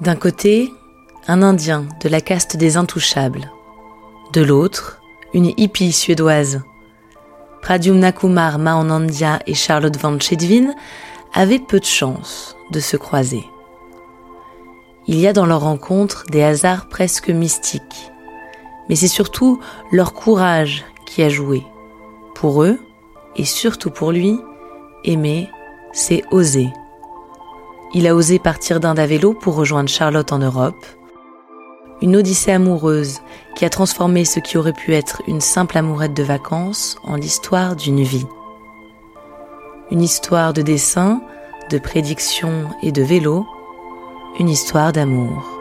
D'un côté, un Indien de la caste des intouchables. De l'autre, une hippie suédoise. Pradyumna Kumar Mahanandya et Charlotte Van Chedvin avaient peu de chance de se croiser. Il y a dans leur rencontre des hasards presque mystiques. Mais c'est surtout leur courage qui a joué. Pour eux, et surtout pour lui, aimer, c'est oser. Il a osé partir d'Inde à vélo pour rejoindre Charlotte en Europe. Une odyssée amoureuse qui a transformé ce qui aurait pu être une simple amourette de vacances en l'histoire d'une vie. Une histoire de dessin, de prédiction et de vélo. Une histoire d'amour.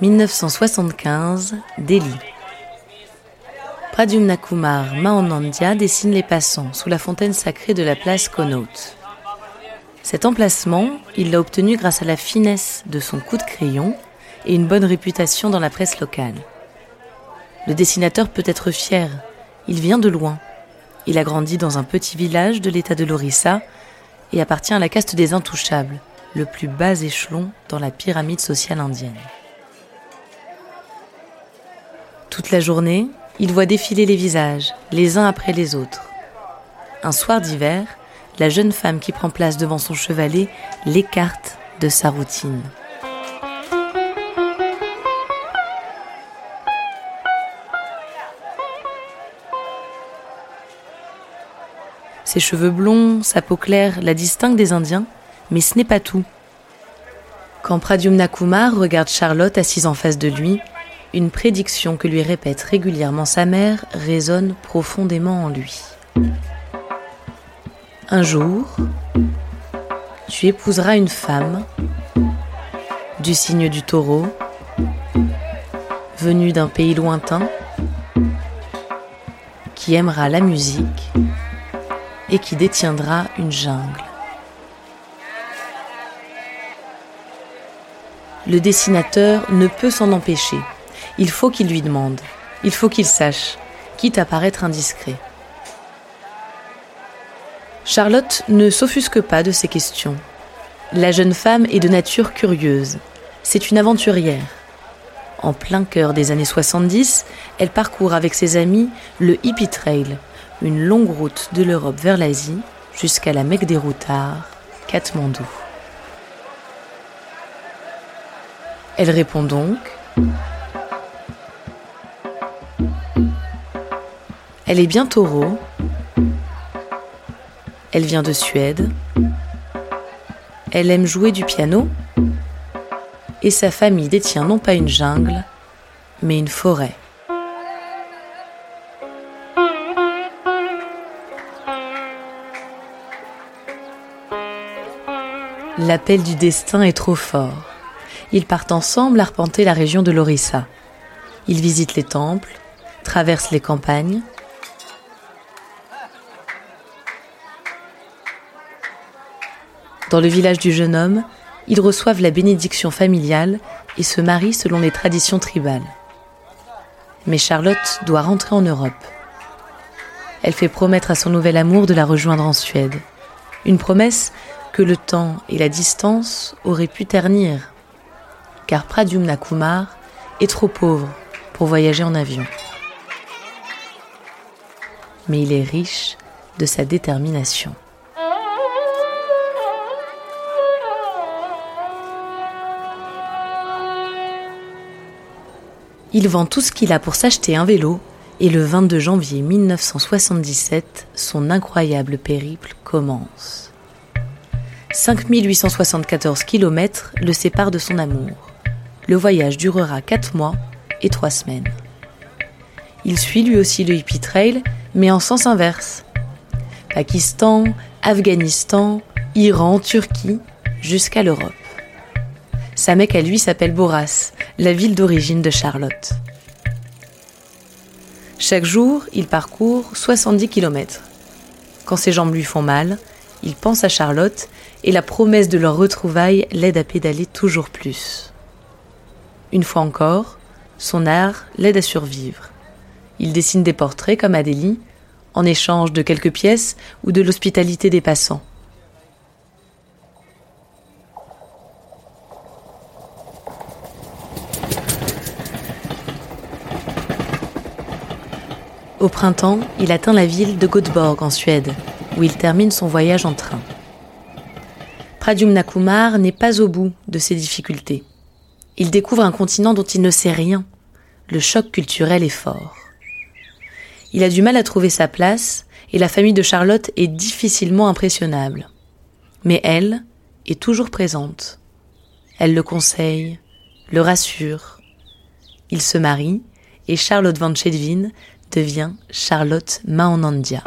1975, Delhi. Pradyumna Kumar Mahanandya dessine les passants sous la fontaine sacrée de la place Connaught. Cet emplacement, il l'a obtenu grâce à la finesse de son coup de crayon et une bonne réputation dans la presse locale. Le dessinateur peut être fier, il vient de loin. Il a grandi dans un petit village de l'état de l'Orissa et appartient à la caste des intouchables, le plus bas échelon dans la pyramide sociale indienne. Toute la journée, il voit défiler les visages, les uns après les autres. Un soir d'hiver, la jeune femme qui prend place devant son chevalet l'écarte de sa routine. Ses cheveux blonds, sa peau claire la distinguent des Indiens, mais ce n'est pas tout. Quand Pradyumna Kumar regarde Charlotte assise en face de lui, une prédiction que lui répète régulièrement sa mère résonne profondément en lui. Un jour, tu épouseras une femme du signe du taureau, venue d'un pays lointain, qui aimera la musique et qui détiendra une jungle. Le dessinateur ne peut s'en empêcher. Il faut qu'il lui demande. Il faut qu'il sache, quitte à paraître indiscret. Charlotte ne s'offusque pas de ces questions. La jeune femme est de nature curieuse. C'est une aventurière. En plein cœur des années 70, elle parcourt avec ses amis le Hippie Trail, une longue route de l'Europe vers l'Asie jusqu'à la Mecque des routards, Katmandou. Elle répond donc Elle est bien taureau. Elle vient de Suède. Elle aime jouer du piano. Et sa famille détient non pas une jungle, mais une forêt. L'appel du destin est trop fort. Ils partent ensemble arpenter la région de l'Orissa. Ils visitent les temples, traversent les campagnes, Dans le village du jeune homme, ils reçoivent la bénédiction familiale et se marient selon les traditions tribales. Mais Charlotte doit rentrer en Europe. Elle fait promettre à son nouvel amour de la rejoindre en Suède. Une promesse que le temps et la distance auraient pu ternir, car Pradyumna Kumar est trop pauvre pour voyager en avion. Mais il est riche de sa détermination. Il vend tout ce qu'il a pour s'acheter un vélo et le 22 janvier 1977, son incroyable périple commence. 5874 km le séparent de son amour. Le voyage durera 4 mois et 3 semaines. Il suit lui aussi le hippie trail, mais en sens inverse. Pakistan, Afghanistan, Iran, Turquie, jusqu'à l'Europe. Sa mec à lui s'appelle Boras, la ville d'origine de Charlotte. Chaque jour, il parcourt 70 km. Quand ses jambes lui font mal, il pense à Charlotte et la promesse de leur retrouvaille l'aide à pédaler toujours plus. Une fois encore, son art l'aide à survivre. Il dessine des portraits comme Adélie, en échange de quelques pièces ou de l'hospitalité des passants. Au printemps, il atteint la ville de Göteborg en Suède, où il termine son voyage en train. Pradyumna Kumar n'est pas au bout de ses difficultés. Il découvre un continent dont il ne sait rien. Le choc culturel est fort. Il a du mal à trouver sa place et la famille de Charlotte est difficilement impressionnable. Mais elle est toujours présente. Elle le conseille, le rassure. Il se marie et Charlotte Van Chedvin devient Charlotte Maonandia.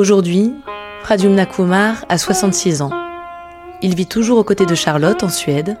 Aujourd'hui, Pradyumna Kumar a 66 ans. Il vit toujours aux côtés de Charlotte en Suède.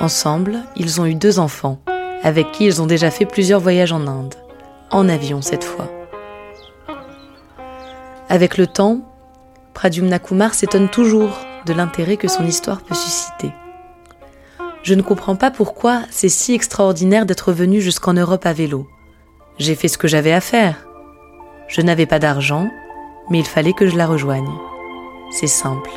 Ensemble, ils ont eu deux enfants, avec qui ils ont déjà fait plusieurs voyages en Inde, en avion cette fois. Avec le temps, Pradyumna Kumar s'étonne toujours de l'intérêt que son histoire peut susciter. Je ne comprends pas pourquoi c'est si extraordinaire d'être venu jusqu'en Europe à vélo. J'ai fait ce que j'avais à faire. Je n'avais pas d'argent, mais il fallait que je la rejoigne. C'est simple.